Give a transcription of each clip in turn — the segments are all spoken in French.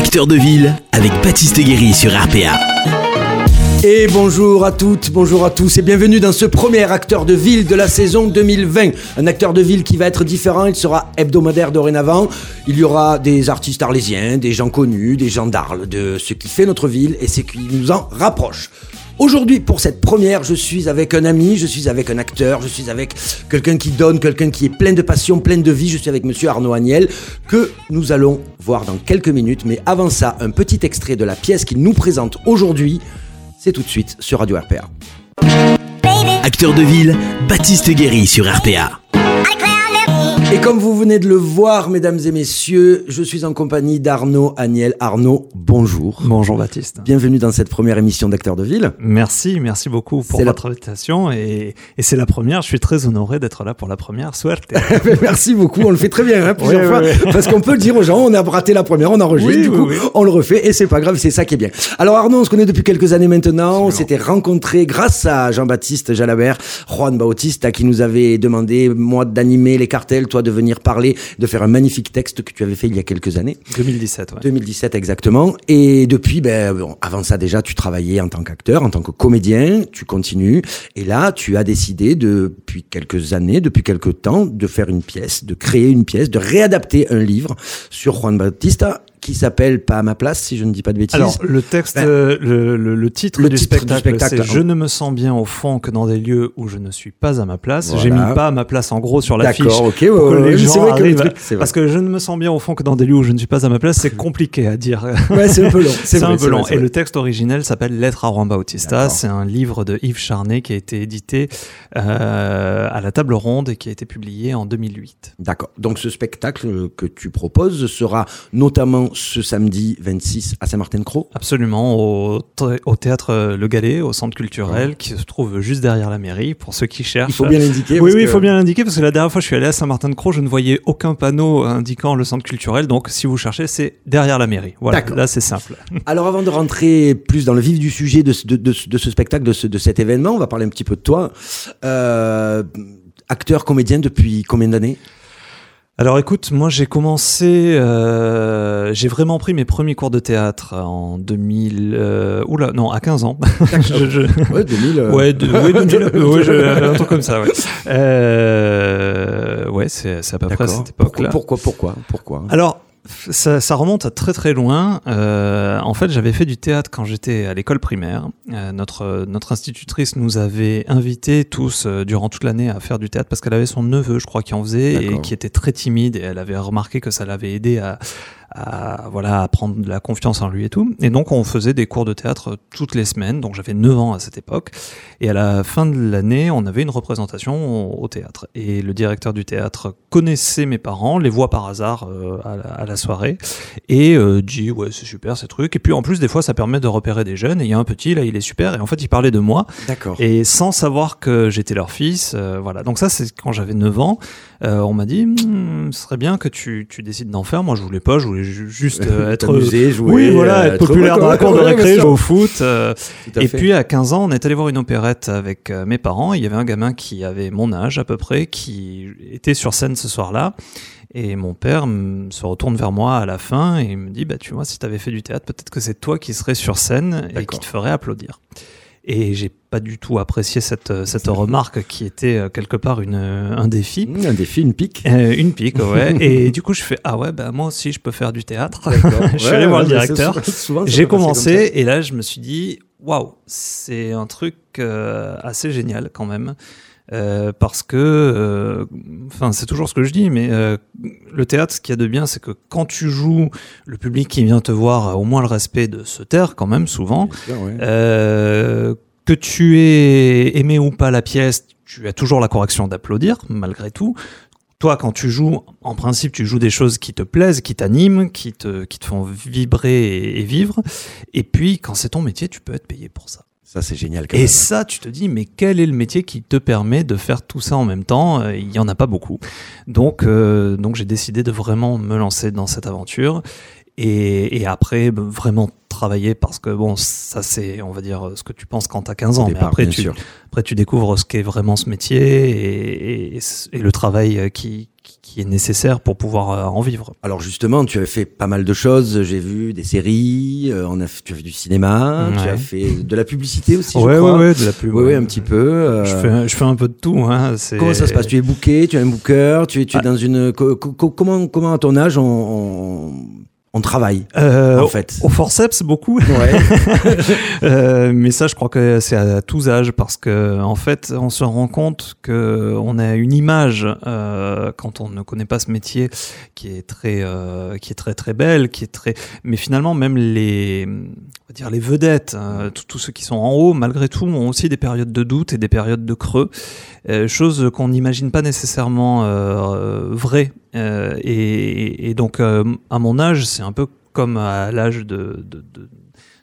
Acteur de ville avec Baptiste Guéry sur RPA. Et bonjour à toutes, bonjour à tous et bienvenue dans ce premier acteur de ville de la saison 2020. Un acteur de ville qui va être différent, il sera hebdomadaire dorénavant. Il y aura des artistes arlésiens, des gens connus, des gens d'Arles, de ce qui fait notre ville et ce qui nous en rapproche. Aujourd'hui, pour cette première, je suis avec un ami, je suis avec un acteur, je suis avec quelqu'un qui donne, quelqu'un qui est plein de passion, plein de vie. Je suis avec monsieur Arnaud Agnel, que nous allons voir dans quelques minutes. Mais avant ça, un petit extrait de la pièce qu'il nous présente aujourd'hui. C'est tout de suite sur Radio RPA. Acteur de ville, Baptiste Guéry sur RPA. Et comme vous venez de le voir, mesdames et messieurs, je suis en compagnie d'Arnaud Agnel. Arnaud, bonjour. Bonjour Baptiste. Bienvenue dans cette première émission d'Acteur de Ville. Merci, merci beaucoup pour la- votre invitation et, et c'est la première. Je suis très honoré d'être là pour la première. Suerte. Merci beaucoup, on le fait très bien hein, plusieurs Oui, fois, oui, oui. parce qu'on peut le dire aux gens, on a raté la première, on enregistre, du coup on le refait et c'est pas grave, c'est ça qui est bien. Alors Arnaud, on se connaît depuis quelques années maintenant, on s'était rencontrés grâce à Jean-Baptiste Jalabert, Juan Bautista qui nous avait demandé, moi d'animer les cartels, toi de venir parler, de faire un magnifique texte que tu avais fait il y a quelques années. 2017, ouais. 2017 exactement. Et depuis, ben, bon, avant ça déjà, tu travaillais en tant qu'acteur, en tant que comédien, tu continues. Et là, tu as décidé depuis quelques années, depuis quelques temps, de faire une pièce, de créer une pièce, de réadapter un livre sur Juan Bautista qui s'appelle Pas à ma place, si je ne dis pas de bêtises. Alors, le texte, Ben, euh, le, le- le titre, le du, titre du spectacle, spectacle, c'est hein. Je ne me sens bien au fond que dans des lieux où je ne suis pas à ma place. Voilà. J'ai mis pas à ma place en gros sur l'affiche. D'accord, ok, ouais, que les gens vrai que vrai. Parce que je ne me sens bien au fond que dans des lieux où je ne suis pas à ma place, c'est compliqué à dire. Ouais, c'est un peu long. C'est un peu long. Et le texte originel s'appelle Lettre à Juan Bautista. C'est un livre de Yves Charnet qui a été édité euh, à la table ronde et qui a été publié en 2008. D'accord. Donc ce spectacle que tu proposes sera notamment ce samedi 26 à Saint-Martin-de-Croix. Absolument, au, thé- au théâtre Le Galet, au centre culturel, qui se trouve juste derrière la mairie, pour ceux qui cherchent. Il faut bien l'indiquer. Oui, oui, il que- faut bien l'indiquer parce que la dernière fois je suis allé à Saint-Martin-de-Croix, je ne voyais aucun panneau indiquant le centre culturel. Donc, si vous cherchez, c'est derrière la mairie. Voilà, là c'est simple. Alors avant de rentrer plus dans le vif du sujet de, ce- de, de ce- de ce spectacle, de, ce, de cet événement, on va parler un petit peu de toi. Euh, acteur, comédien depuis combien d'années? Alors écoute, moi j'ai commencé, euh, j'ai vraiment pris mes premiers cours de théâtre en 2000, euh, oula, non, à 15 ans. Je- je- Ouais, 2000. euh, Ouais, de, ouais, 2000, euh, ouais, je- un truc comme ça, ouais. Euh, ouais, c'est à peu près à cette Pourquoi, époque-là. pourquoi, pourquoi, pourquoi Alors, ça, ça remonte à très très loin. Euh, en fait, j'avais fait du théâtre quand j'étais à l'école primaire. Euh, notre, notre institutrice nous avait invités tous euh, durant toute l'année à faire du théâtre parce qu'elle avait son neveu, je crois, qui en faisait et qui était très timide et elle avait remarqué que ça l'avait aidé à, à, voilà, à prendre de la confiance en lui et tout. Et donc, on faisait des cours de théâtre toutes les semaines. Donc, j'avais 9 ans à cette époque. Et à la fin de l'année, on avait une représentation au, théâtre. Et le directeur du théâtre connaissait mes parents, les voit par hasard euh, à, la, à la soirée, et euh, dit ouais c'est super ces trucs. Et puis en plus des fois ça permet de repérer des jeunes. Et il y a un petit là, il est super. Et en fait il parlait de moi D'accord. et sans savoir que j'étais leur fils. euh, voilà. Donc ça c'est quand j'avais 9 ans. Euh, on m'a dit Hmm, ce serait bien que tu, tu décides d'en faire. Moi je voulais pas, je voulais ju- juste euh, être T'amuser, jouer, oui, voilà, euh, être populaire dans la cour de récré, jouer au foot. euh, et fait. puis à 15 ans, on est allé voir une opérette avec euh, mes parents. Il y avait un gamin qui avait mon âge à peu près, qui était sur scène ce soir-là. Et mon père mm, se retourne vers moi à la fin et il me dit, bah tu vois, si tu avais fait du théâtre, peut-être que c'est toi qui serais sur scène et qui te ferait applaudir. Et j'ai pas du tout apprécié cette, euh, cette remarque qui était euh, quelque part une, euh, un défi. Mmh, un défi, une pique. Euh, une pique, ouais. et du coup, je fais, ah ouais, bah moi aussi, je peux faire du théâtre. je suis Ouais, allé voir le c'est directeur. J'ai commencé et là je me suis dit waouh c'est un truc euh, assez génial quand même Euh, parce que euh, enfin c'est toujours ce que je dis mais euh, le théâtre ce qu'il y a de bien c'est que quand tu joues le public qui vient te voir a au moins le respect de se taire quand même souvent Bien sûr, ouais. euh, que tu aies aimé ou pas la pièce, tu as toujours la correction d'applaudir, malgré tout. Toi, quand tu joues, en principe, tu joues des choses qui te plaisent, qui t'animent, qui te, qui te font vibrer et, et vivre. Et puis, quand c'est ton métier, tu peux être payé pour ça. Ça, c'est génial. Quand Et même. ça, tu te dis, mais quel est le métier qui te permet de faire tout ça en même temps? Euh, Il y en a pas beaucoup. Donc, euh, donc j'ai décidé de vraiment me lancer dans cette aventure. Et, et après, ben, vraiment travailler parce que bon, ça c'est, on va dire, ce que tu penses quand t'as 15 ans. Mais après tu, après tu découvres ce qu'est vraiment ce métier et, et- et le travail qui, qui est nécessaire pour pouvoir euh, en vivre. Alors justement, tu as fait pas mal de choses. J'ai vu des séries, euh, on a, fait- tu as fait du cinéma, tu Ouais. as fait de la publicité aussi, je ouais, crois. ouais, ouais, de la pub. Oui, oui, un petit peu. euh, Je fais, je fais un peu de tout. Hein, Comment ça se passe? Tu es booké, tu es un booker, tu es, tu es Ah. dans une. co- co- co- comment, comment à ton âge on, on, on travaille Euh, en fait Au forceps, beaucoup. Ouais. Euh, mais ça, je crois que c'est à tous âges parce que en fait, on se rend compte que on a une image euh, quand on ne connaît pas ce métier qui est très, euh, qui est très très belle, qui est très. Mais finalement, même les, on va dire les vedettes, tous ceux qui sont en haut, malgré tout, ont aussi des périodes de doute et des périodes de creux, chose qu'on n'imagine pas nécessairement euh, vraies. Euh, et, et donc, euh, à mon âge, c'est un peu comme à l'âge de, de, de,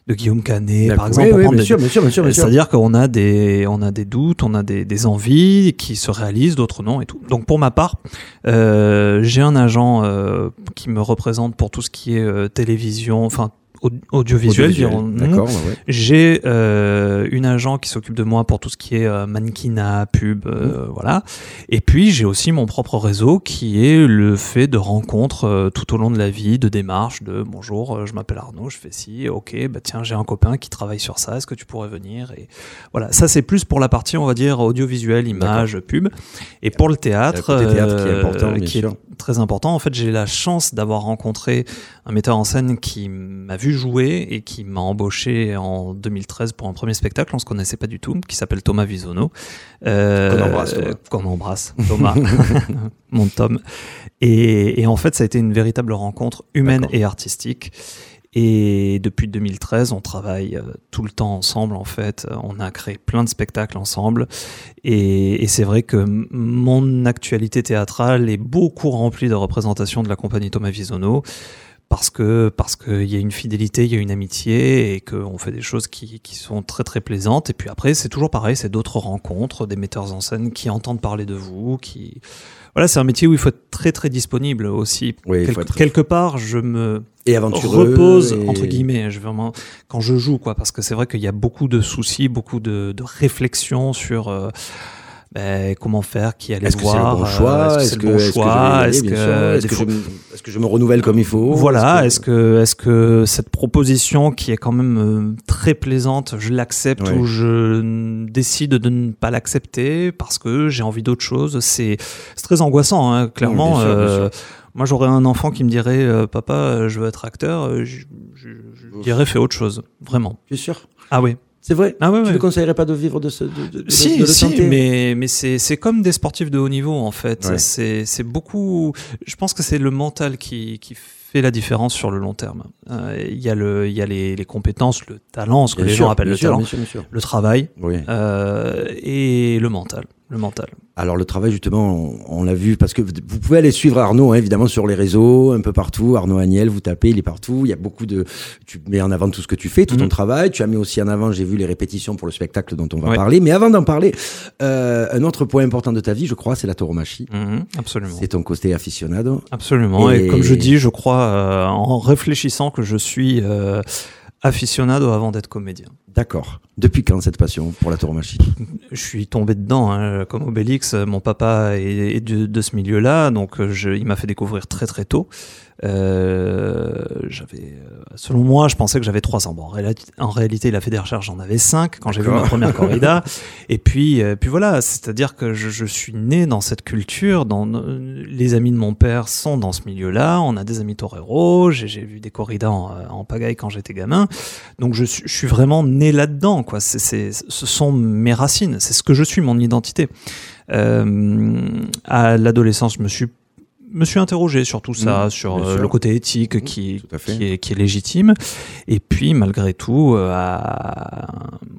de Guillaume Canet, par exemple. Oui, bien des- sûr, bien sûr, bien sûr, c'est-à-dire qu'on a des, on a des doutes, on a des, des envies qui se réalisent, d'autres non et tout. Donc pour ma part, euh, j'ai un agent qui me représente pour tout ce qui est télévision, enfin audiovisuel. D'accord, ouais. J'ai euh, une agent qui s'occupe de moi pour tout ce qui est euh, mannequinat, pub, euh, voilà. Et puis j'ai aussi mon propre réseau qui est le fait de rencontres euh, tout au long de la vie, de démarches, de bonjour, je m'appelle Arnaud, je fais ci, ok, bah tiens j'ai un copain qui travaille sur ça, est-ce que tu pourrais venir? Et voilà, ça c'est plus pour la partie on va dire audiovisuel, image, pub. Et pour le théâtre, Le théâtre qui est important, qui est très important. En fait, j'ai la chance d'avoir rencontré un metteur en scène qui m'a vu jouer et qui m'a embauché en 2013 pour un premier spectacle. On se connaissait pas du tout, qui s'appelle Thomas Visono. Euh, Qu'on embrasse, Thomas. Qu'on embrasse, Thomas, mon Tom. Et, et en fait, ça a été une véritable rencontre humaine D'accord. et artistique. Et depuis 2013, on travaille euh, tout le temps ensemble. En fait, on a créé plein de spectacles ensemble. Et, et c'est vrai que mon actualité théâtrale est beaucoup remplie de représentations de la compagnie Thomas Visono. Parce que parce qu'il y a une fidélité, il y a une amitié et qu'on fait des choses qui, qui sont très très plaisantes. Et puis après, c'est toujours pareil, c'est d'autres rencontres, des metteurs en scène qui entendent parler de vous, qui voilà, c'est un métier où il faut être très très disponible aussi. Oui, Quelque, être- quelque part, je me Et aventureux. repose et- entre guillemets je vraiment quand je joue quoi parce que c'est vrai qu'il y a beaucoup de soucis beaucoup de, de réflexions sur euh, ben, comment faire qui aller le voir est-ce que c'est le bon choix? est-ce que Est-ce je, me- renouvelle comme il faut? Voilà, Est-ce que est-ce que cette proposition qui est quand même euh, très plaisante, je l'accepte Ouais. ou je décide de ne pas l'accepter parce que j'ai envie d'autre chose, c'est très angoissant hein, clairement. bien sûr, bien euh, moi j'aurais un enfant qui me dirait euh, papa, je veux être acteur, je, je, je dirais fais autre chose, vraiment. Bien sûr? Ah oui. C'est vrai. Ah ouais, Tu ouais. ne conseillerais pas de vivre de ce. De, de- Si, de si, mais, mais c'est, c'est comme des sportifs de haut niveau, en fait. Ouais. C'est, c'est beaucoup. Je pense que c'est le mental qui, qui fait la différence sur le long terme. Euh, Il y a, le, il y a les, les compétences, le talent, ce que Bien les sûr, gens appellent le sûr, talent, Bien sûr, bien sûr. le travail Oui. euh, et le mental. Le mental. Alors le travail justement, on, on l'a vu parce que vous pouvez aller suivre Arnaud hein, évidemment sur les réseaux, un peu partout. Arnaud Agnel, vous tapez, il est partout. Il y a beaucoup de, tu mets en avant tout ce que tu fais, tout ton Mhm. travail. Tu as mis aussi en avant, j'ai vu les répétitions pour le spectacle dont on va Ouais. parler. Mais avant d'en parler, euh, un autre point important de ta vie, je crois, c'est la tauromachie. Mhm, absolument. C'est ton côté aficionado. Absolument. Et... Et- comme je dis, je crois, euh, en réfléchissant, que je suis euh, aficionado avant d'être comédien. D'accord. Depuis quand cette passion pour la tauromachie? Je suis tombé dedans, hein, comme Obélix. Mon papa est, est de, de ce milieu-là, donc euh, je, il m'a fait découvrir très très tôt. Euh, j'avais, euh, selon moi, je pensais que j'avais 300. Bon, en, réalité, en réalité, il a fait des recherches, j'en avais 5 quand j'ai vu ma première corrida. Et puis, euh, puis voilà, c'est-à-dire que je, je suis né dans cette culture. Dans, euh, les amis de mon père sont dans ce milieu-là. On a des amis toreros. J'ai, j'ai vu des corridas en, euh, en pagaille quand j'étais gamin. Donc je, suis- je suis vraiment né là-dedans. Quoi. C'est, c'est, ce sont mes racines. C'est ce que je suis, mon identité. Euh, à l'adolescence, je me suis me suis interrogé sur tout ça, Mmh, sur euh, le côté éthique Mmh, qui, est, qui est légitime. Et puis, malgré tout, euh, à-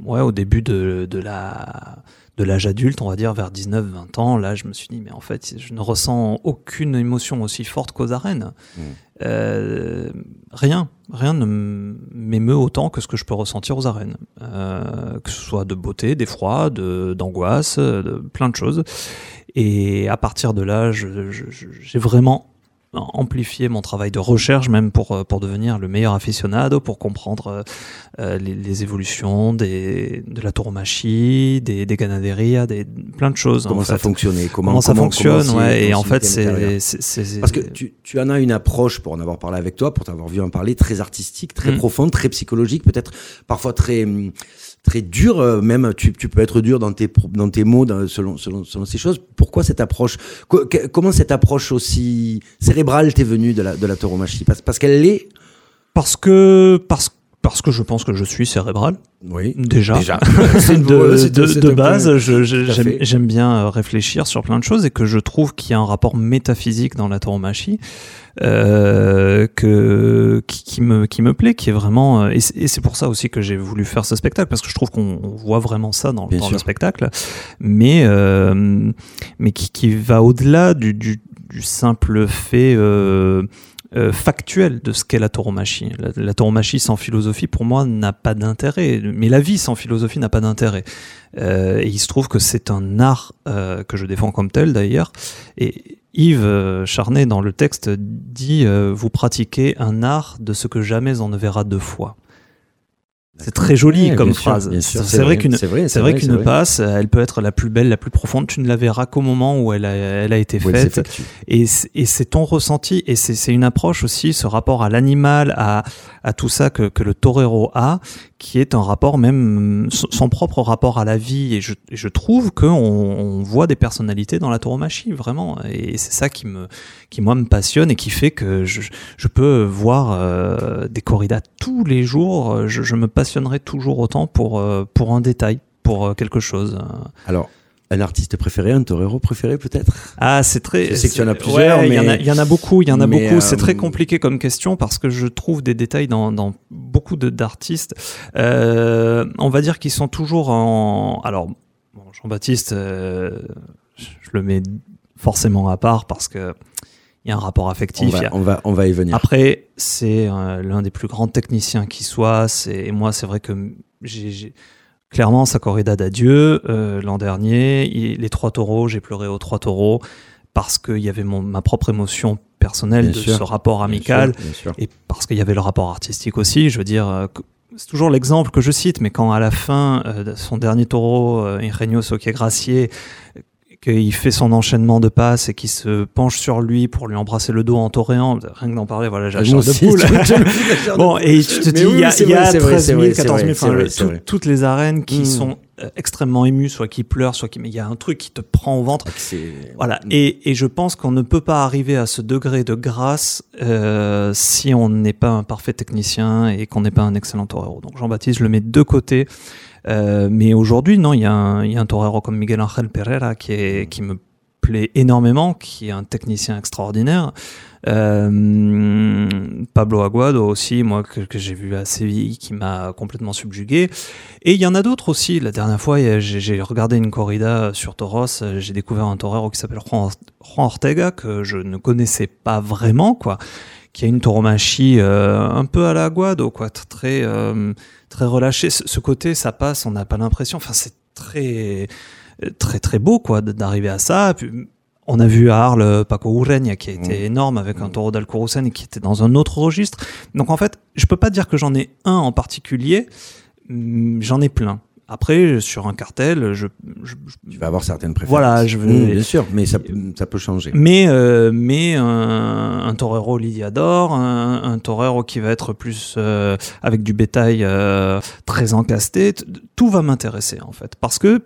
ouais, au début de, de la de l'âge adulte, on va dire vers 19-20 ans, là, je me suis dit, mais en fait, je ne ressens aucune émotion aussi forte qu'aux arènes. Mmh. Euh, rien, rien ne m'émeut autant que ce que je peux ressentir aux arènes. Euh, que ce soit de beauté, d'effroi, de- d'angoisse, de, plein de choses. Et à partir de là, j'ai vraiment amplifié mon travail de recherche même pour, euh, pour devenir le meilleur aficionado, pour comprendre euh, euh, les, les, évolutions des, de la tauromachie, des, des ganaderia, des, plein de choses. Comment ça fonctionnait Comment, comment ça fonctionne, ouais, et en fait c'est... Parce que tu, tu, en as une approche, pour en avoir parlé avec toi, pour t'avoir vu en parler, très artistique, très mm. profonde, très psychologique, peut-être parfois très très dur, euh, même tu, peux être dur dans tes, mots dans, selon, ces choses. Pourquoi cette approche? Comment cette approche aussi cérébrale t'est venue de la, tauromachie? Parce, parce qu'elle l'est? Parce que, parce, parce que je pense que je suis cérébral. Oui. Déjà. Déjà. de, de, de base, j'aime bien euh, réfléchir sur plein de choses et que je trouve qu'il y a un rapport métaphysique dans la tauromachie euh, que qui, qui, me qui me plaît, qui est vraiment euh, et c'est pour ça aussi que j'ai voulu faire ce spectacle parce que je trouve qu'on voit vraiment ça dans, dans le spectacle, mais euh, mais qui, qui va au-delà du, du, du, simple fait euh, euh, factuel de ce qu'est la tauromachie. La, la tauromachie sans philosophie, pour moi, n'a pas d'intérêt. Mais la vie sans philosophie n'a pas d'intérêt. Euh, et il se trouve que c'est un art euh, que je défends comme tel, d'ailleurs. Et Yves euh, Charnet, dans le texte, dit euh, Vous pratiquez un art de ce que jamais on ne verra deux fois. C'est très joli comme phrase. C'est vrai, qu'une c'est vrai, qu'une passe, elle peut être la plus belle, la plus profonde. Tu ne la verras qu'au moment où elle a, elle a été faite. Et, et c'est ton ressenti. Et c'est une approche aussi, ce rapport à l'animal, à, à tout ça que, que le torero a, qui est un rapport même son propre rapport à la vie. Et je, je trouve qu'on on voit des personnalités dans la tauromachie vraiment. Et c'est ça qui me, qui moi me passionne et qui fait que je, je peux voir euh, des corridas tous les jours. Je, je me passionne passionnerait toujours autant pour, euh, pour un détail, pour euh, quelque chose. Alors, un artiste préféré, un torero préféré peut-être? Ah, c'est très. Je sais que tu en as plusieurs, mais il y, en a, y en a beaucoup, il y en a beaucoup. C'est très euh, compliqué comme question parce que je trouve des détails dans, dans beaucoup d'artistes. Euh, on va dire qu'ils sont toujours en. Alors, bon, Jean-Baptiste, euh, je le mets forcément à part parce que il y a un rapport affectif. On va, on va, on va y venir. Après, c'est l'un des plus grands techniciens qui soit. Et moi, c'est vrai que j'ai clairement sa corrida d'adieu euh, l'an dernier. les trois taureaux, j'ai pleuré aux trois taureaux parce qu'il y avait mon, ma propre émotion personnelle de ce rapport amical et parce qu'il y avait le rapport artistique aussi. Je veux dire, euh, c'est toujours l'exemple que je cite, mais quand à la fin de son dernier taureau, Ingenio Soquet Gracier, qu'il fait son enchaînement de passes et qu'il se penche sur lui pour lui embrasser le dos en toréant. Rien que d'en parler, voilà, j'ai la de poule. bon, et tu te dis, il y a, y a 13 000, 14 000, enfin, toutes les arènes qui hmm. sont euh, extrêmement émues, soit qui pleurent, soit qui, mais il y a un truc qui te prend au ventre. Ah, voilà. Hmm. Et, et je pense qu'on ne peut pas arriver à ce degré de grâce euh, si on n'est pas un parfait technicien et qu'on n'est pas un excellent torero. Donc Jean-Baptiste, je le mets de côté. Euh, mais aujourd'hui, non, il y, a un, y a un torero comme Miguel Ángel Pereira qui, est, qui me plaît énormément, qui est un technicien extraordinaire. Euh, Pablo Aguado aussi, moi que, que j'ai vu à Séville, qui m'a complètement subjugué. Et il y en a d'autres aussi. La dernière fois, j'ai regardé une corrida sur Toros. J'ai découvert un torero qui s'appelle Juan, Juan Ortega que je ne connaissais pas vraiment, quoi. Qui a une tauromachie euh, un peu à la Aguado, quoi, très euh, très relâché. Ce, côté, ça passe, on n'a pas l'impression. Enfin, c'est très, très, très beau, quoi, d'arriver à ça. on a vu à Arles Paco Urreña qui a été mmh. énorme avec un taureau d'Alcorosen et qui était dans un autre registre. Donc en fait, je peux pas dire que j'en ai un en particulier, j'en ai plein. Après, sur un cartel, je, je, tu vas avoir certaines préférences. Voilà, je veux. Mmh, bien sûr, mais ça, ça peut changer. Mais euh, mais un, un torero Lydiador, un, un torero qui va être plus euh, avec du bétail euh, très encasté, tout va m'intéresser en fait, parce que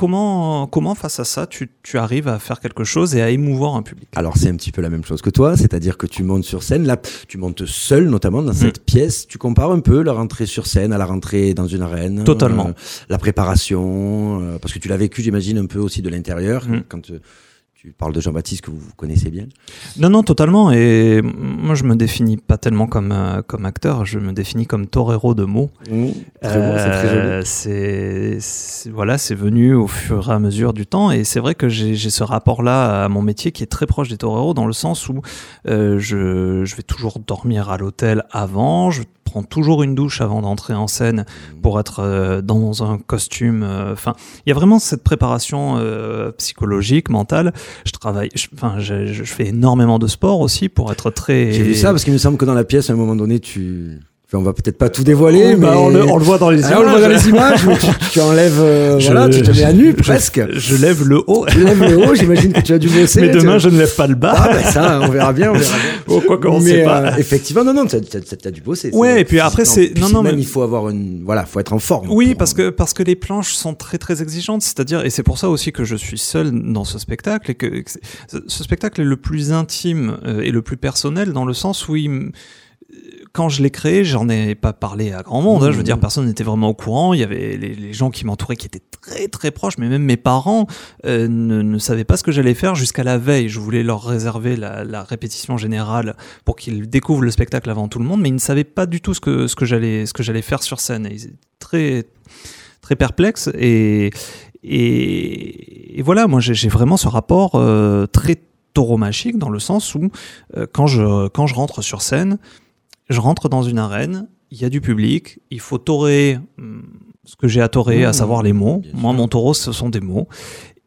comment, comment face à ça, tu, tu, arrives à faire quelque chose et à émouvoir un public? Alors c'est un petit peu la même chose que toi, c'est-à-dire que tu montes sur scène, là tu montes seul notamment dans cette mm. pièce, tu compares un peu la rentrée sur scène à la rentrée dans une arène. Totalement. Euh, la préparation, euh, parce que tu l'as vécu j'imagine un peu aussi de l'intérieur, mm. quand euh, tu parles de Jean-Baptiste que vous connaissez bien Non, non, totalement. Et moi, je me définis pas tellement comme, euh, comme acteur, je me définis comme torero de mots. Mmh, euh, c'est voilà, c'est venu au fur et à mesure du temps. Et c'est vrai que j'ai ce rapport-là à mon métier qui est très proche des toreros dans le sens où euh, je, je vais toujours dormir à l'hôtel avant, je prends toujours une douche avant d'entrer en scène pour être euh, dans un costume. Enfin, il y a vraiment cette préparation psychologique, mentale. Je travaille, je- enfin, je, je fais énormément de sport aussi pour être très. J'ai vu ça parce qu'il me semble que dans la pièce, à un moment donné, tu. On va peut-être pas tout dévoiler, Bah, mais. on, le, on le voit dans les Ah, on le voit dans les images, tu, tu enlèves. euh, Je- voilà, tu te mets à nu je- presque. Je lève le haut. Tu lèves le haut, j'imagine que tu as dû bosser. Mais demain, tu- je ne lève pas le bas. Ah, ben ça, on verra bien, on verra bien. Oh, quoi qu'on sait pas. euh, effectivement, non, non, t'as as, dû bosser. Ouais, et puis après, c'est- non, non, même, mais- il faut avoir une. Voilà, faut être en forme. Oui, parce que parce que les planches sont très très exigeantes, c'est-à-dire et c'est pour ça aussi que je suis seul dans ce spectacle et que ce spectacle est le plus intime euh, et le plus personnel dans le sens où il quand je l'ai créé, j'en ai pas parlé à grand monde. hein. je veux dire, Mmh. personne n'était vraiment au courant. Il y avait les, les gens qui m'entouraient qui étaient très très proches, mais même mes parents euh, ne, ne savaient pas ce que j'allais faire jusqu'à la veille. Je voulais leur réserver la, la répétition générale pour qu'ils découvrent le spectacle avant tout le monde, mais ils ne savaient pas du tout ce que ce que j'allais ce que j'allais faire sur scène. Et ils étaient très très perplexes et et, et voilà, moi j'ai j'ai vraiment ce rapport euh, très tauromachique dans le sens où euh, quand je quand je rentre sur scène, je rentre dans une arène, il y a du public, il faut taurer hum, ce que j'ai à taurer, à Mmh, savoir les mots. bien Moi, mon taureau, ce sont des mots.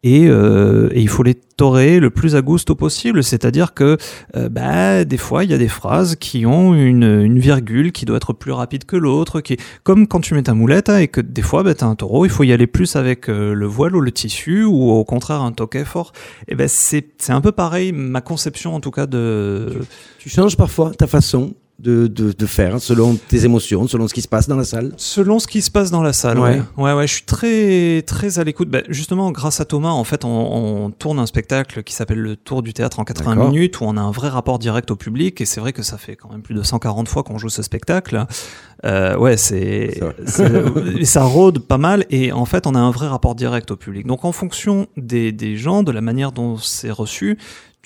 Et, euh, et il faut les taurer le plus à gusto possible, c'est-à-dire que euh, bah, des fois il y a des phrases qui ont une, une virgule qui doit être plus rapide que l'autre, qui comme quand tu mets ta moulette hein, et que des fois bah, tu as un taureau, il faut y aller plus avec euh, le voile ou le tissu ou au contraire un toquet fort. Et ben c'est c'est un peu pareil ma conception en tout cas de Tu changes parfois ta façon de, de, de faire selon tes émotions, selon ce qui se passe dans la salle. Selon ce qui se passe dans la salle, Ouais. ouais. Ouais, ouais, je suis très, très à l'écoute. Bah, justement, grâce à Thomas, en fait, on, on tourne un spectacle qui s'appelle Le Tour du théâtre en 80 D'accord. minutes, où on a un vrai rapport direct au public. Et c'est vrai que ça fait quand même plus de 140 fois qu'on joue ce spectacle. Euh, ouais, c'est, et ça rôde pas mal. Et en fait, on a un vrai rapport direct au public. Donc, en fonction des, des gens, de la manière dont c'est reçu,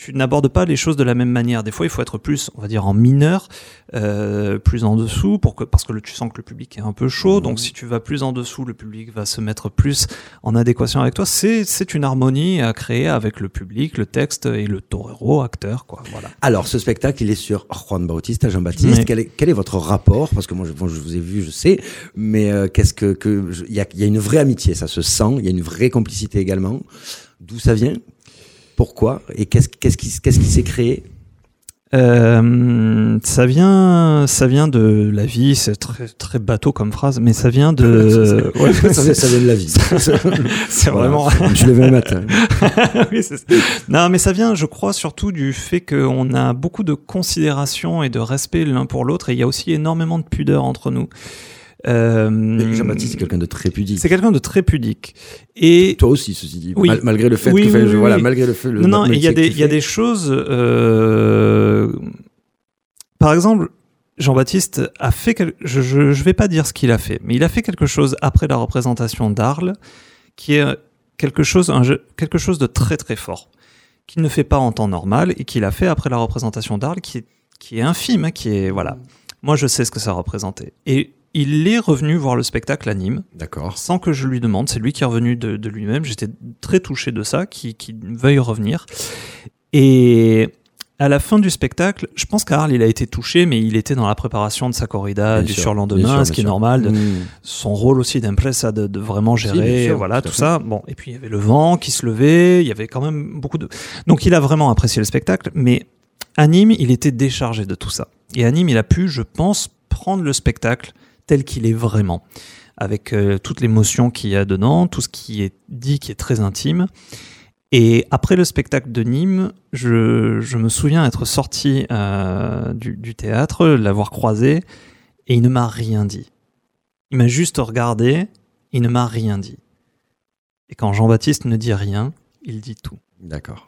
tu n'abordes pas les choses de la même manière. Des fois, il faut être plus, on va dire, en mineur, euh, plus en dessous, pour que, parce que le- tu sens que le public est un peu chaud. Mhm. Donc, si tu vas plus en dessous, le public va se mettre plus en adéquation avec toi. C'est, c'est une harmonie à créer avec le public, le texte et le torero, acteur, quoi. Voilà. Alors, ce spectacle, il est sur Juan Bautista, Jean-Baptiste. Oui. Quel, est, quel est votre rapport? Parce que moi, je, bon, je vous ai vu, je sais, mais euh, qu'est-ce que il y a, il y a une vraie amitié, ça se sent. Il y a une vraie complicité également. D'où ça vient? Pourquoi Et qu'est-ce qu'est-ce qui qui s'est créé? Euh, ça vient, ça vient de la vie. C'est très, très bateau comme phrase, mais ça vient de. Ouais, ça, vient, ça vient de la vie. c'est vraiment. Je suis levé un matin. Oui, non, mais ça vient, je crois, surtout du fait qu'on a beaucoup de considération et de respect l'un pour l'autre, et il y a aussi énormément de pudeur entre nous. Euh, Jean-Baptiste, c'est quelqu'un de très pudique. c'est quelqu'un de très pudique. Et Toi aussi, ceci dit. Oui. Mal- malgré le fait Oui, que, oui, oui, voilà, malgré le fait. Le non, non, il y a des, tu il y a fais. des choses. euh, Par exemple, Jean-Baptiste a fait. quel- Je, je, je vais pas dire ce qu'il a fait, mais il a fait quelque chose après la représentation d'Arles, qui est quelque chose, un jeu- quelque chose de très très fort, qu'il ne fait pas en temps normal et qu'il a fait après la représentation d'Arles, qui est, qui est infime, hein, qui est voilà. Moi, je sais ce que ça représentait. Et il est revenu voir le spectacle à Nîmes D'accord. sans que je lui demande. C'est lui qui est revenu de, de lui-même. J'étais très touché de ça, qui, qui veuille revenir. Et à la fin du spectacle, je pense qu'Arles, il a été touché, mais il était dans la préparation de sa corrida Bien du sûr, surlendemain, sûr, ce qui est normal. de- Mmh. son rôle aussi d'impressa de, de vraiment gérer, voilà, tout tout ça. Bon, et puis il y avait le vent qui se levait, il y avait quand même beaucoup de. Donc il a vraiment apprécié le spectacle, mais à Nîmes, il était déchargé de tout ça. Et à Nîmes, il a pu, je pense, prendre le spectacle tel qu'il est vraiment, avec euh, toute l'émotion qu'il y a dedans, tout ce qui est dit, qui est très intime. Et après le spectacle de Nîmes, je, je me souviens être sorti euh, du, du théâtre, l'avoir croisé, et il ne m'a rien dit. Il m'a juste regardé, il ne m'a rien dit. Et quand Jean-Baptiste ne dit rien, il dit tout. D'accord.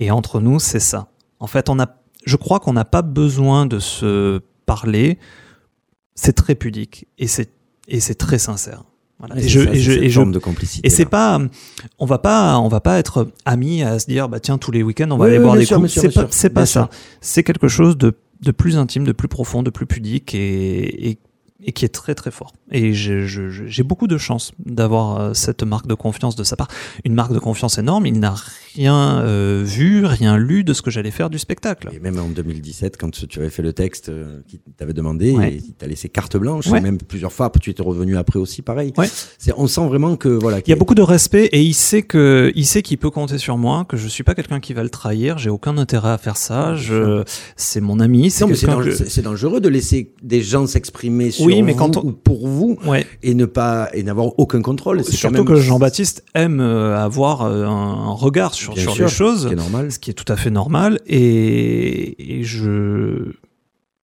Et entre nous, c'est ça. En fait, on a, je crois qu'on n'a pas besoin de se parler. C'est très pudique et c'est et c'est très sincère. Voilà. Et c'est je ça, et je cette et je de complicité. et c'est pas, on va pas, on va pas être amis à se dire, bah tiens, tous les week-ends, on va Oui, aller oui, boire des sûr, coups. C'est pas, pas ça. C'est quelque chose de, de plus intime, de plus profond, de plus pudique et, et qui est très très fort. Et j'ai beaucoup de chance d'avoir euh, cette marque de confiance de sa part. Une marque de confiance énorme. Il n'a rien euh, vu, rien lu de ce que j'allais faire du spectacle. Et même en 2017, quand tu avais fait le texte euh, qu'il t'avait demandé, Ouais. et il t'a laissé carte blanche, Ouais. et même plusieurs fois, tu étais revenu après aussi, pareil. Ouais. C'est, on sent vraiment que voilà. Il y a beaucoup de respect et il sait que il sait qu'il peut compter sur moi, que je suis pas quelqu'un qui va le trahir. J'ai aucun intérêt à faire ça. Je, c'est mon ami. C'est dangereux de laisser des gens s'exprimer sur Oui, mais quand on- pour vous Ouais. et ne pas et n'avoir aucun contrôle. C'est Surtout même- que Jean-Baptiste aime euh, avoir euh, un, regard sur, sur sûr, les choses, ce qui est normal. ce qui est tout à fait normal. Et, et je,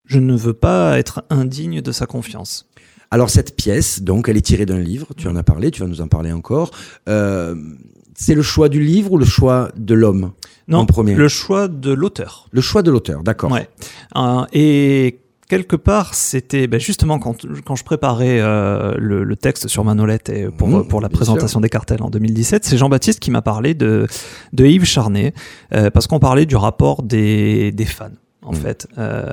je ne veux pas être indigne de sa confiance. Alors cette pièce, donc, elle est tirée d'un livre. Tu en as parlé, tu vas nous en parler encore. Euh, c'est le choix du livre ou le choix de l'homme Non, En premier? le choix de l'auteur. Le choix de l'auteur, d'accord. Ouais. Euh, et quelque part, c'était ben, justement quand, quand je préparais euh, le, le texte sur Manolette et pour, Mmh, pour la présentation des cartels en 2017, c'est Jean-Baptiste qui m'a parlé de, de Yves Charnet, euh, parce qu'on parlait du rapport des, des fans. En Mmh. fait, Euh,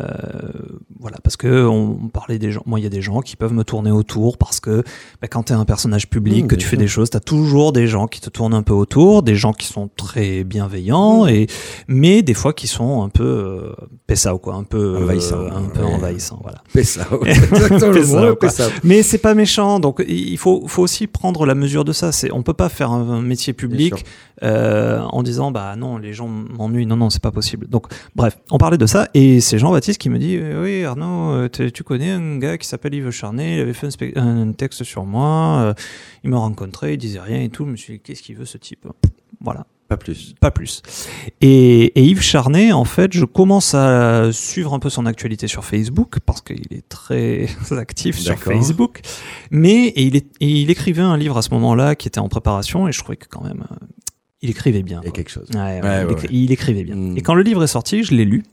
voilà, parce que on on parlait des gens. Moi, il y a des gens qui peuvent me tourner autour parce que ben, quand tu es un personnage public, Mmh, que tu fais des choses, tu as toujours des gens qui te tournent un peu autour, des gens qui sont très bienveillants Mmh. et mais des fois qui sont un peu euh, pessao, quoi, un peu euh, Envahissant, un peu ouais. envahissant, voilà. Pessa, ouais, exactement le mot. Mais c'est pas méchant, donc il faut, faut aussi prendre la mesure de ça. On peut pas faire un, un métier public euh, en disant bah non, les gens m'ennuient. Non, non, c'est pas possible. Donc bref, on parlait de ça et c'est Jean-Baptiste qui me dit euh, oui Arnaud, euh, tu connais un gars qui s'appelle Yves Charnet, il avait fait un, texte sur moi, euh, il m'a rencontré, il disait rien et tout. Je me suis dit qu'est-ce qu'il veut ce type? Voilà Pas plus. pas plus. Et, et Yves Charnet, en fait, je commence à suivre un peu son actualité sur Facebook parce qu'il est très actif sur. Facebook. Mais et il, est, et il écrivait un livre à ce moment-là qui était en préparation et je trouvais que quand même, il écrivait bien. Il y a quelque chose. Ouais, ouais, Ouais, il, écri- écrivait bien. Mm. Et quand le livre est sorti, je l'ai lu.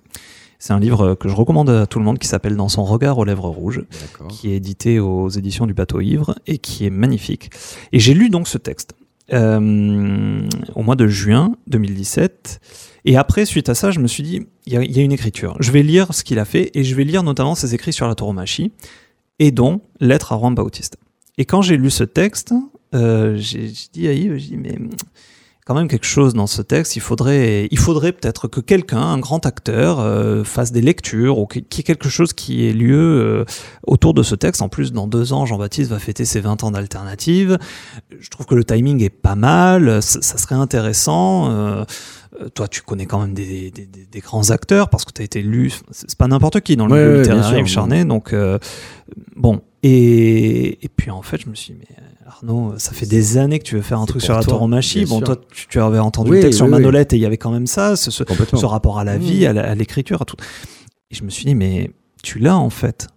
C'est un livre que je recommande à tout le monde qui s'appelle Dans son regard aux lèvres rouges qui est édité aux éditions du Bateau Ivre et qui est magnifique. Et j'ai lu donc ce texte euh, au mois de juin 2017. Et après, suite à ça, je me suis dit, il y, a- il y a une écriture. Je vais lire ce qu'il a fait et je vais lire notamment ses écrits sur la tauromachie et dont Lettre à Juan Bautista. Et quand j'ai lu ce texte, euh, j'ai j'ai dit à Yves, j'ai dit, mais quand même quelque chose dans ce texte. Il faudrait, il faudrait peut-être que quelqu'un, un grand acteur, euh, fasse des lectures ou qu'il y ait quelque chose qui ait lieu euh, autour de ce texte. En plus, dans deux ans, Jean-Baptiste va fêter ses 20 ans d'alternative. Je trouve que le timing est pas mal. Ça, ça serait intéressant. Euh, toi, tu connais quand même des, des, des- des grands acteurs parce que tu as été lu. C'est pas n'importe qui dans le Ouais, milieu littéraire, Charnet. Donc, euh, bon. Et, et puis, en fait, je me suis dit, mais Arnaud, ça fait des années que tu veux faire un truc sur la tauromachie. Bon, sûr. toi, tu, tu avais entendu Oui, le texte sur oui. Manolette et il y avait quand même ça, ce, ce, Complètement. ce rapport à la vie, à la- à l'écriture, à tout. Et je me suis dit, mais tu l'as en fait.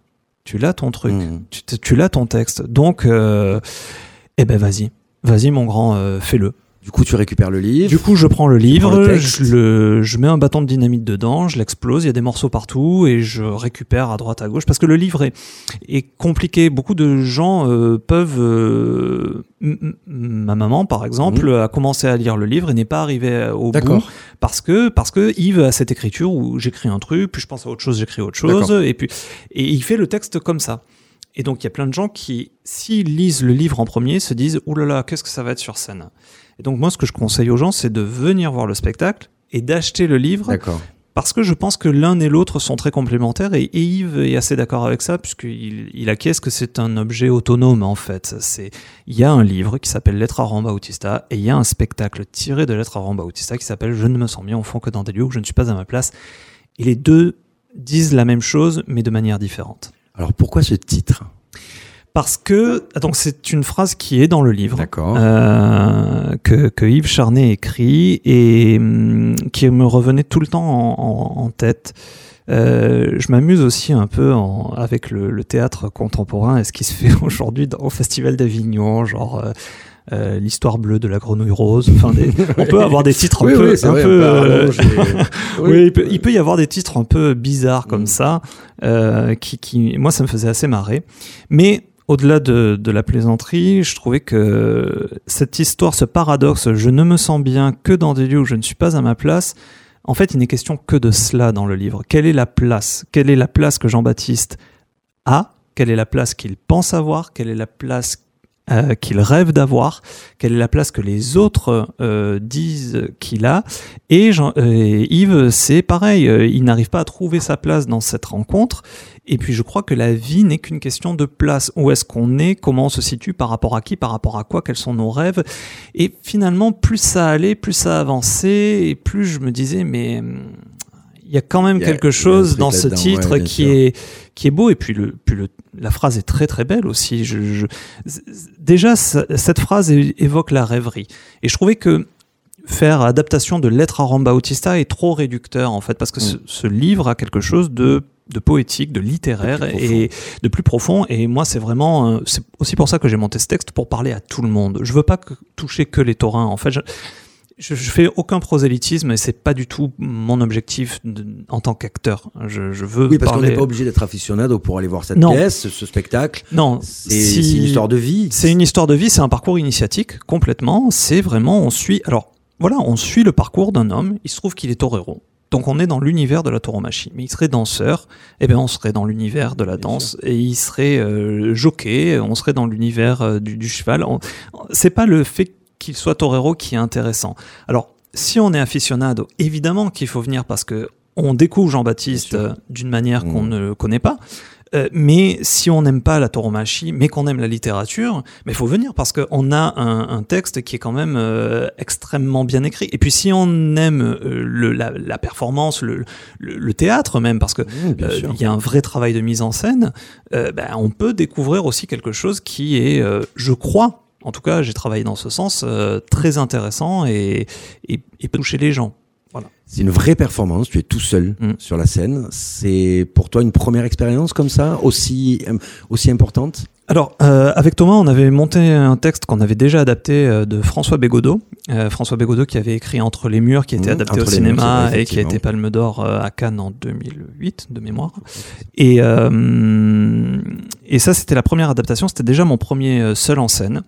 Tu l'as ton truc. Mmh. Tu, l'as ton texte. Donc, euh, eh ben vas-y. Vas-y, mon grand, euh, fais-le. Du coup, tu récupères le livre. Du coup, je prends le livre, le je, le, je mets un bâton de dynamite dedans, je l'explose, il y a des morceaux partout et je récupère à droite à gauche parce que le livre est, est compliqué. Beaucoup de gens euh, peuvent. euh, ma maman, par exemple, a commencé à lire le livre et n'est pas arrivée au bout D'accord. parce que parce que Yves a cette écriture où j'écris un truc, puis je pense à autre chose, j'écris autre chose, et puis et il fait le texte comme ça. Et donc il y a plein de gens qui, s'ils lisent le livre en premier, se disent ouh là là, qu'est-ce que ça va être sur scène? Et donc moi, ce que je conseille aux gens, c'est de venir voir le spectacle et d'acheter le livre D'accord. parce que je pense que l'un et l'autre sont très complémentaires et, et Yves est assez d'accord avec ça puisqu'il il acquiesce que c'est un objet autonome en fait. C'est il y a un livre qui s'appelle Lettre à Juan Bautista et il y a un spectacle tiré de Lettre à Juan Bautista qui s'appelle Je ne me sens bien au fond que dans des lieux où je ne suis pas à ma place. Et les deux disent la même chose mais de manière différente. Alors pourquoi ce titre? Parce que donc c'est une phrase qui est dans le livre. Euh, que, que Yves Charnet écrit et hum, qui me revenait tout le temps en, en- en tête. Euh, je m'amuse aussi un peu en- avec le, le théâtre contemporain et ce qui se fait aujourd'hui au Festival d'Avignon, genre euh, l'histoire bleue de la grenouille rose. Enfin, des- on peut avoir des titres un oui, peu, oui, un vrai, peu, euh, il peut, il peut y avoir des titres un peu bizarres comme Mm. ça, qui, qui, moi, ça me faisait assez marrer. Mais au-delà de, la plaisanterie, je trouvais que cette histoire, ce paradoxe, je ne me sens bien que dans des lieux où je ne suis pas à ma place. En fait, il n'est question que de cela dans le livre. Quelle est la place? Quelle est la place que Jean-Baptiste a? Quelle est la place qu'il pense avoir, quelle est la place euh, qu'il rêve d'avoir, quelle est la place que les autres euh, disent qu'il a. Et euh, Yves, c'est pareil, il n'arrive pas à trouver sa place dans cette rencontre. Et puis je crois que la vie n'est qu'une question de place. Où est-ce qu'on est? Comment on se situe? Par rapport à qui? Par rapport à quoi? Quels sont nos rêves? Et finalement, plus ça allait, plus ça avançait, et plus je me disais, mais hum, il y a quand même quelque chose dans ce titre qui est qui est beau et puis le puis le la phrase est très très belle aussi. Je, je déjà cette phrase évoque la rêverie et je trouvais que faire adaptation de Lettres à Ramba Bautista est trop réducteur en fait parce que ce, mm. ce, livre a quelque chose de de poétique, de littéraire et de plus profond. Et moi, c'est vraiment, euh, c'est aussi pour ça que j'ai monté ce texte pour parler à tout le monde. Je veux pas que, toucher que les taurins. En fait, je, je, je, fais aucun prosélytisme et c'est pas du tout mon objectif en tant qu'acteur. Je, je, veux. Oui, parce qu'on n'est pas obligé d'être aficionado pour aller voir cette pièce, ce spectacle. Non, c'est une histoire de vie. C'est une histoire de vie, c'est un parcours initiatique complètement. C'est vraiment, on suit. Alors voilà, on suit le parcours d'un homme. Il se trouve qu'il est torero. Donc on est dans l'univers de la tauromachie. Mais il serait danseur, eh bien on serait dans l'univers de la danse. Et il serait euh, jockey, on serait dans l'univers euh, du, du, cheval. C'est pas le fait qu'il soit torero qui est intéressant. Alors, si on est aficionado, évidemment qu'il faut venir parce que on découvre Jean-Baptiste euh, d'une manière qu'on mmh. ne connaît pas. Euh, mais si on n'aime pas la tauromachie, mais qu'on aime la littérature, mais il faut venir parce qu'on a un, un, texte qui est quand même euh, extrêmement bien écrit. Et puis si on aime euh, le, la, la, performance, le, le, le, théâtre même, parce que mmh, il y a un vrai travail de mise en scène, ben, on peut découvrir aussi quelque chose qui est, je crois, en tout cas, j'ai travaillé dans ce sens, euh, très intéressant et, et, et toucher les gens. Voilà. C'est une vraie performance, tu es tout seul mm. sur la scène. C'est pour toi une première expérience comme ça, aussi, aussi importante? Alors, euh, avec Thomas, on avait monté un texte qu'on avait déjà adapté euh, de François Bégodeau. Euh, François Bégodeau qui avait écrit Entre les murs, qui était mmh, adapté au cinéma et qui a été Palme d'Or euh, à Cannes en 2008, de mémoire. Et, euh, et ça, c'était la première adaptation. C'était déjà mon premier seul en scène.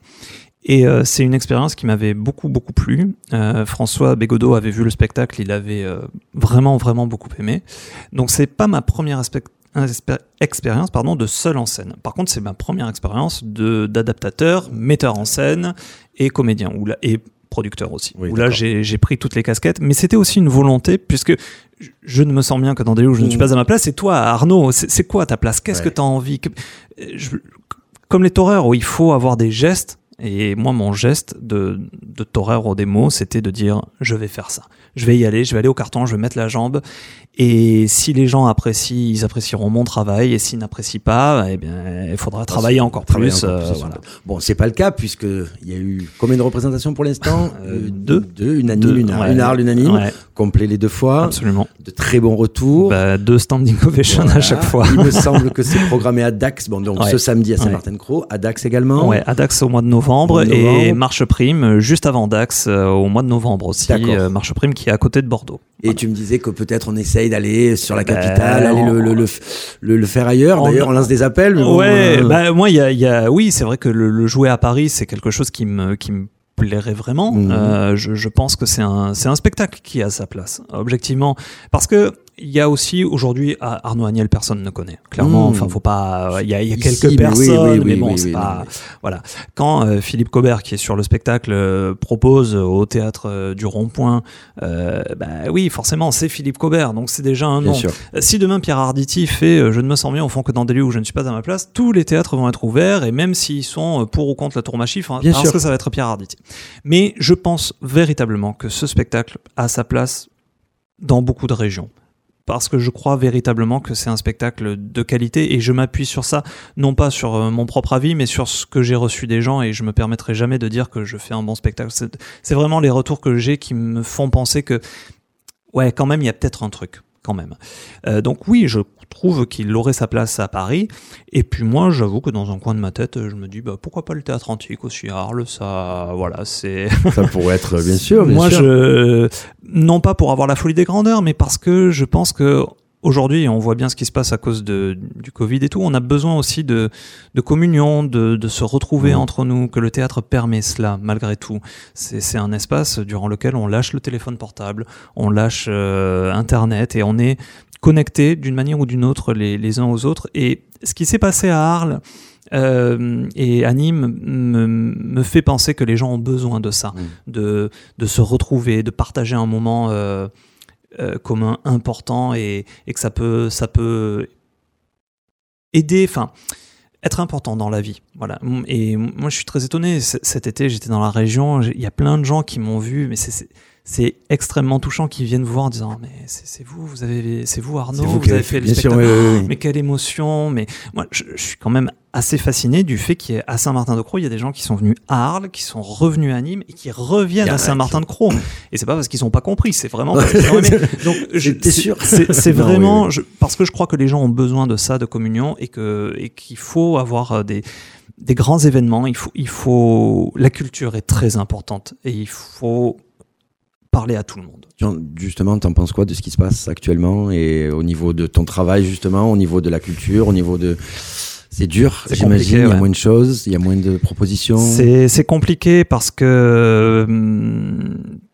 Et euh, c'est une expérience qui m'avait beaucoup beaucoup plu. Euh, François Bégodeau avait vu le spectacle, il avait euh, vraiment vraiment beaucoup aimé. Donc c'est pas ma première expérience pardon de seul en scène. Par contre, c'est ma première expérience de d'adaptateur, metteur en scène et comédien ou et producteur aussi. où là, j'ai pris toutes les casquettes, mais c'était aussi une volonté puisque je ne me sens bien que dans des lieux où je ne suis mmh. pas à ma place. Et toi, Arnaud, c'est quoi ta place? Qu'est-ce que tu as envie je, Comme les toreurs où il faut avoir des gestes et moi, mon geste de, de torero des mots, c'était de dire je vais faire ça. Je vais y aller, je vais aller au carton, je vais mettre la jambe. Et si les gens apprécient, ils apprécieront mon travail. Et s'ils n'apprécient pas, eh bien, il faudra travailler encore plus. Euh, voilà. Bon, c'est pas le cas puisque il y a eu combien de représentations pour l'instant euh, Deux. Deux, unanime, une, ouais. une arle unanime, ouais. complet les deux fois. Absolument. De très bons retours. Bah, deux standing ovations voilà. à chaque fois. il me semble que c'est programmé à Dax. Bon, donc ouais. ce samedi à Saint-Martin-de-Croix, à Dax également. Ouais, à Dax au mois de novembre, novembre. et Marche Prime juste avant Dax euh, au mois de novembre aussi. Euh, Marche Prime qui est à côté de Bordeaux. Et voilà. tu me disais que peut-être on essaye d'aller sur la capitale, bah, aller on... le, le, le, le, faire ailleurs. D'ailleurs, on lance des appels. Ouais, euh... bah, moi, il y a, y a, oui, c'est vrai que le, jouer à Paris, c'est quelque chose qui me, qui me plairait vraiment. Mmh. Euh, je, je, pense que c'est un, c'est un spectacle qui a sa place, objectivement, parce que il y a aussi aujourd'hui Arnaud Agnel, personne ne connaît. Clairement, mmh. enfin, faut pas. Il y a, il y a quelques personnes, mais, oui, oui, mais bon, oui, c'est pas. Voilà. Quand euh, Philippe Cobert, qui est sur le spectacle, euh, propose au théâtre euh, du Rond-Point, euh, bah oui, forcément, c'est Philippe Cobert, donc c'est déjà un nom. Si demain Pierre Arditi fait Je ne me sens bien au fond que dans des lieux où je ne suis pas à ma place, tous les théâtres vont être ouverts, et même s'ils sont pour ou contre la tourmachie, parce sûr. que ça va être Pierre Arditi. Mais je pense véritablement que ce spectacle a sa place dans beaucoup de régions parce que je crois véritablement que c'est un spectacle de qualité et je m'appuie sur ça, non pas sur euh, mon propre avis, mais sur ce que j'ai reçu des gens et je me permettrai jamais de dire que je fais un bon spectacle. C'est vraiment les retours que j'ai qui me font penser que, ouais, quand même, il y a peut-être un truc quand même. Euh, donc oui, je trouve qu'il aurait sa place à Paris. Et puis moi, j'avoue que dans un coin de ma tête, je me dis bah, pourquoi pas le théâtre antique aussi à Arles Ça, voilà, c'est. ça pourrait être bien sûr. Bien moi, sûr. je non pas pour avoir la folie des grandeurs, mais parce que je pense que aujourd'hui, on voit bien ce qui se passe à cause de, du Covid et tout, on a besoin aussi de, de communion, de, de, se retrouver mmh. entre nous, que le théâtre permet cela, malgré tout. C'est un espace durant lequel on lâche le téléphone portable, on lâche euh, Internet et on est connecter d'une manière ou d'une autre les, les uns aux autres. Et ce qui s'est passé à Arles euh, et à Nîmes me, me fait penser que les gens ont besoin de ça, Mm. de, de se retrouver, de partager un moment euh, euh, commun important et, et que ça peut, ça peut aider, enfin, être important dans la vie. Voilà. Et moi, je suis très étonné. Cet été, j'étais dans la région. Il y a plein de gens qui m'ont vu, mais c'est- c'est extrêmement touchant qui viennent vous voir en disant mais c'est vous, vous avez, c'est vous Arnaud, vous, avez fait le spectacle. oui, oui, oui. Mais quelle émotion Mais moi, je, je suis quand même assez fasciné du fait qu'à Saint-Martin-de-Croix, il y a des gens qui sont venus à Arles, qui sont revenus à Nîmes et qui reviennent y à Saint-Martin-de-Croix. Et c'est pas parce qu'ils n'ont pas compris, c'est vraiment parce qu'ils aimé. Donc, sûr C'est vraiment je- parce que je crois que les gens ont besoin de ça, de communion, et que et qu'il faut avoir euh, des des grands événements. Il faut il faut la culture est très importante et il faut parler à tout le monde. Justement, t'en penses quoi de ce qui se passe actuellement et au niveau de ton travail, justement, au niveau de la culture, au niveau de. C'est dur, j'imagine. Il y a ouais. moins de choses, il y a moins de propositions. C'est compliqué parce que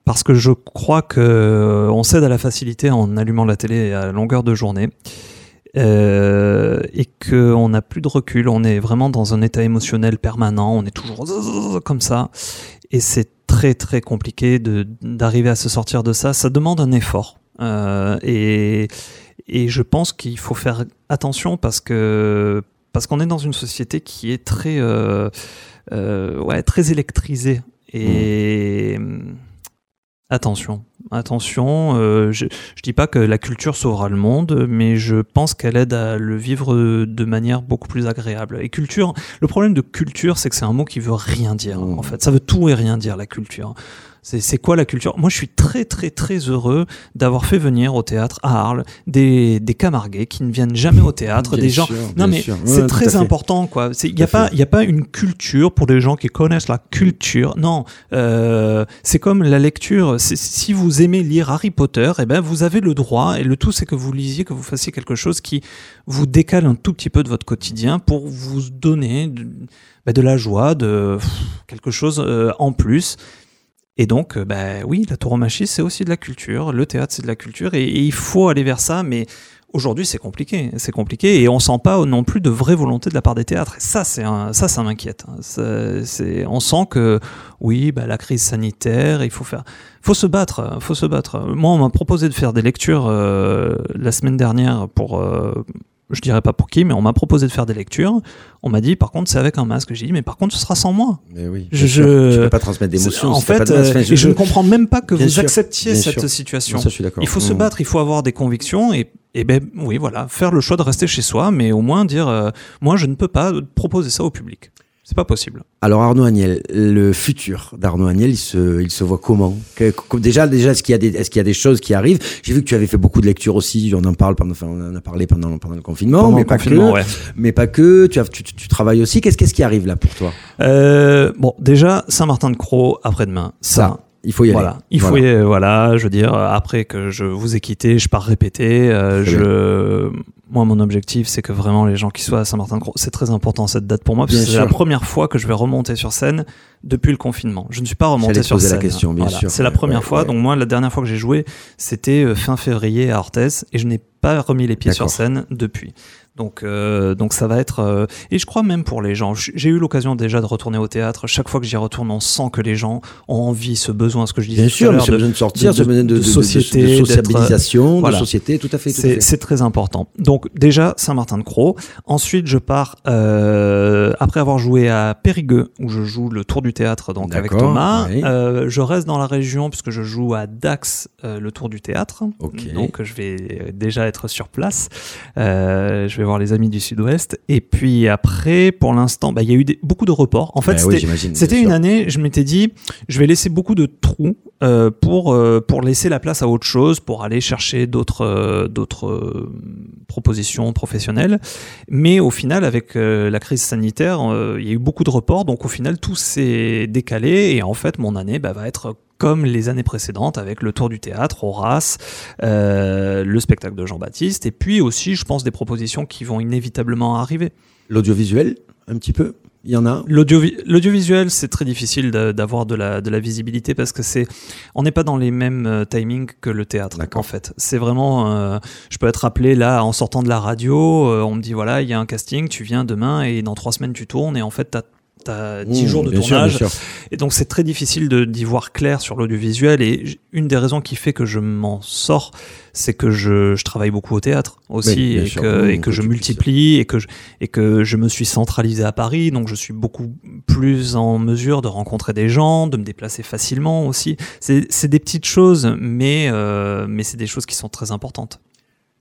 parce que je crois que on cède à la facilité en allumant la télé à longueur de journée. Euh, et qu'on n'a plus de recul, on est vraiment dans un état émotionnel permanent, on est toujours comme ça, et c'est très très compliqué de d'arriver à se sortir de ça. Ça demande un effort, Euh, et et je pense qu'il faut faire attention parce que parce qu'on est dans une société qui est très euh, euh, ouais très électrisée. Et attention attention euh, je, je dis pas que la culture sauvera le monde mais je pense qu'elle aide à le vivre de manière beaucoup plus agréable. Et culture le problème de culture c'est que c'est un mot qui veut rien dire Mmh. en fait. Ça veut tout et rien dire la culture c'est quoi la culture? Moi, je suis très, très, très heureux d'avoir fait venir au théâtre à Arles des, des Camarguais qui ne viennent jamais au théâtre, Bien des gens. sûr, Non, mais c'est très important, quoi. Il n'y a pas, il a pas une culture pour les gens qui connaissent la culture. Non, euh, c'est comme la lecture. Si vous aimez lire Harry Potter, eh ben vous avez le droit. Et le tout, c'est que vous lisiez, que vous fassiez quelque chose qui vous décale un tout petit peu de votre quotidien pour vous donner de, bah, de la joie, de pff, quelque chose euh, en plus. Et donc, euh, bah, oui, la tauromachie, c'est aussi de la culture. Le théâtre, c'est de la culture. Et, il faut aller vers ça. Mais aujourd'hui, c'est compliqué. C'est compliqué. Et on sent pas non plus de vraie volonté de la part des théâtres. Et ça, c'est ça, ça m'inquiète. hein. On sent que, oui, bah, la crise sanitaire, il faut faire, faut se battre. Faut se battre. Moi, on m'a proposé de faire des lectures euh, la semaine dernière pour, euh, je dirais pas pour qui, mais on m'a proposé de faire des lectures. On m'a dit, par contre, c'est avec un masque. J'ai dit, mais par contre, ce sera sans moi. Mais oui, Je- je- Tu peux pas transmettre d'émotions. En si fait, pas de masque. euh, je ne comprends même pas que Bien vous sûr, acceptiez cette sûr. situation. Ça, je suis. Il faut se Mmh. battre, il faut avoir des convictions et, et ben oui, voilà, faire le choix de rester chez soi, mais au moins dire, euh, moi, je ne peux pas proposer ça au public. C'est pas possible. Alors Arnaud Agnel, le futur d'Arnaud Agnel, il se, il se voit comment? Que- que- Déjà, déjà, est-ce qu'il y a des, est-ce qu'il y a des choses qui arrivent? J'ai vu que tu avais fait beaucoup de lectures aussi. On en parle pendant, enfin, on en a parlé pendant, pendant le confinement, Pendant mais le pas confinement, que. ouais. Mais pas que. Tu, as, tu, tu- travailles aussi. Qu'est-ce, qu'est-ce qui arrive là pour toi? Euh, bon, déjà, Saint-Martin-de-Croix, après-demain. Ça, il faut y aller. Voilà, il faut Voilà. je veux dire, après que je vous ai quitté, je pars répéter. euh, moi, mon objectif, c'est que vraiment les gens qui soient à Saint-Martin-de-Croix, c'est très important cette date pour moi, parce Bien que c'est la première fois que je vais remonter sur scène depuis le confinement. Je ne suis pas remonté sur poser la scène. question, bien Voilà, sûr. C'est la première ouais, fois. ouais. Donc moi, la dernière fois que j'ai joué, c'était euh, fin février à Orthez, et je n'ai pas remis les pieds sur scène depuis. Donc, euh, donc ça va être. euh, et je crois même pour les gens. J'ai eu l'occasion déjà de retourner au théâtre. Chaque fois que j'y retourne, on sent que les gens ont envie, ce besoin, ce que je disais Bien tout à sûr, c'est de- besoin de sortir, de- c'est besoin de, de, de société, de sociabilisation, voilà. de société, tout à fait. À C'est très important. Donc déjà Saint-Martin-de-Croix. Ensuite, je pars euh, après avoir joué à Périgueux où je joue le Tour du théâtre donc avec Thomas. oui. Euh, je reste dans la région puisque je joue à Dax euh, le Tour du théâtre. Ok. Donc je vais euh, déjà être sur place. Euh, je vais voir les amis du Sud-Ouest. Et puis après, pour l'instant, bah, il y a eu des- beaucoup de reports. En fait, Ben c'était oui, sûr. une année, je m'étais dit, je vais laisser beaucoup de trous euh, pour, euh, pour laisser la place à autre chose, pour aller chercher d'autres euh, d'autres propositions professionnelles. Mais au final, avec la crise sanitaire, il y a eu beaucoup de reports, donc au final, tout s'est décalé. Et en fait, mon année bah, va être comme les années précédentes, avec le tour du théâtre, Horace, euh, le spectacle de Jean-Baptiste, et puis aussi, je pense, des propositions qui vont inévitablement arriver. L'audiovisuel, un petit peu Il y en a L'audiovisuel, c'est très difficile d'avoir de la, de la visibilité parce que c'est, on n'est pas dans les mêmes euh, timings que le théâtre. En fait, c'est vraiment, euh, je peux être appelé là en sortant de la radio, euh, on me dit voilà, il y a un casting, tu viens demain et dans trois semaines tu tournes et en fait, tu as 10 mmh, jours de tournage. et donc c'est très difficile d'y voir clair sur l'audiovisuel. Et une des raisons qui fait que je m'en sors, c'est que je, je, travaille beaucoup au théâtre aussi et, que, et que, je multiplie et que je, et que je me suis centralisé à Paris, donc je suis beaucoup plus en mesure de rencontrer des gens, de me déplacer facilement aussi. C'est des petites choses, mais, euh, mais c'est des choses qui sont très importantes.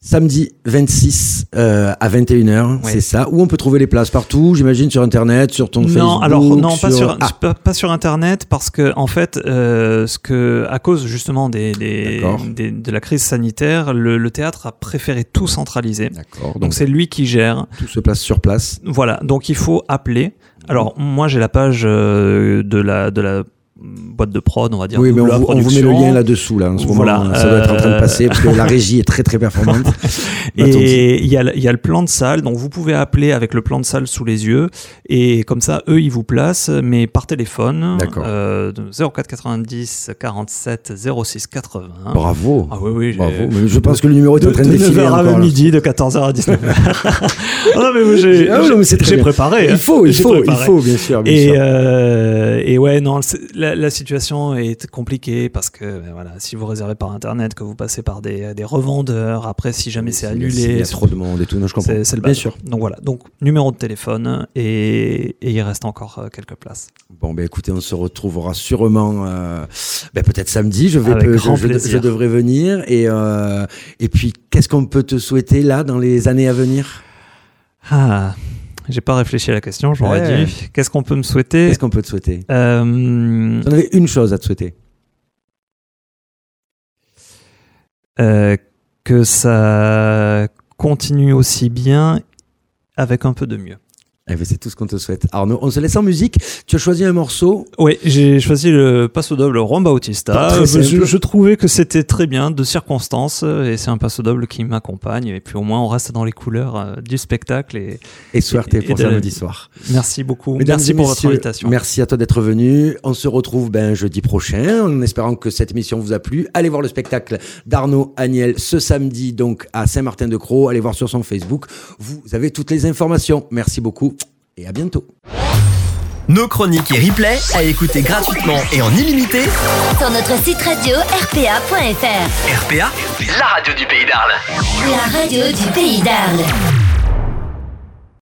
Samedi 26 euh, à 21h, c'est ça. Où on peut trouver les places partout, j'imagine sur internet, sur ton Facebook. Non, alors non, pas sur ah. pas, sur internet parce que en fait, euh, ce que à cause justement des, des, de la crise sanitaire, le, théâtre a préféré tout centraliser. D'accord. Donc c'est lui qui gère. Tout se place sur place. Voilà, donc il faut appeler. Alors moi j'ai la page euh, de la de la boîte de prod, on va dire. Oui, mais on, vous met le lien là-dessous, là, en ce voilà, moment. Ça doit être en train de passer, parce que la régie est très très performante. et il y, a, y, a, le plan de salle, donc vous pouvez appeler avec le plan de salle sous les yeux, et comme ça, eux, ils vous placent, mais par téléphone. D'accord. Euh, 04 90 47 06 80. Bravo. Ah oui, oui. Bravo. Mais je pense que le numéro est en train de, défiler. De 9h à midi, de 14h à 19h. non, mais j'ai ah, préparé. Il hein. faut, il faut, il faut, bien sûr. Bien et, sûr. Euh, et ouais, non, la, situation est compliquée parce que ben voilà, si vous réservez par internet, que vous passez par des, des revendeurs, après si jamais c'est annulé, il y a trop de monde et tout, non, je comprends. C'est le Bien sûr. Donc voilà, donc numéro de téléphone et, et il reste encore euh, quelques places. Bon ben écoutez, on se retrouvera sûrement euh, ben, peut-être samedi. Je vais, je, devrais venir et euh, et puis qu'est-ce qu'on peut te souhaiter là dans les années à venir? Ah. J'ai pas réfléchi à la question, j'aurais dit. Qu'est-ce qu'on peut me souhaiter Qu'est-ce qu'on peut te souhaiter euh... J'en avais une chose à te souhaiter. Euh, que ça continue aussi bien avec un peu de mieux. Eh ben, c'est tout ce qu'on te souhaite. Arnaud, on se laisse en musique. Tu as choisi un morceau Oui, j'ai choisi le passo double Juan Bautista. Je, je, trouvais que c'était très bien, de circonstances, et c'est un passo double qui m'accompagne. Et puis au moins, on reste dans les couleurs euh, du spectacle. Et, et soir, t'es pour samedi soir. Merci beaucoup. merci pour votre invitation. Merci à toi d'être venu. On se retrouve ben, jeudi prochain, en espérant que cette émission vous a plu. Allez voir le spectacle d'Arnaud Agnel ce samedi, donc à Saint-Martin-de-Croix. Allez voir sur son Facebook. Vous avez toutes les informations. Merci beaucoup et à bientôt. Nos chroniques et replays à écouter gratuitement et en illimité sur notre site radio rpa.fr. RPA, la radio du pays d'Arles. La radio du pays d'Arles.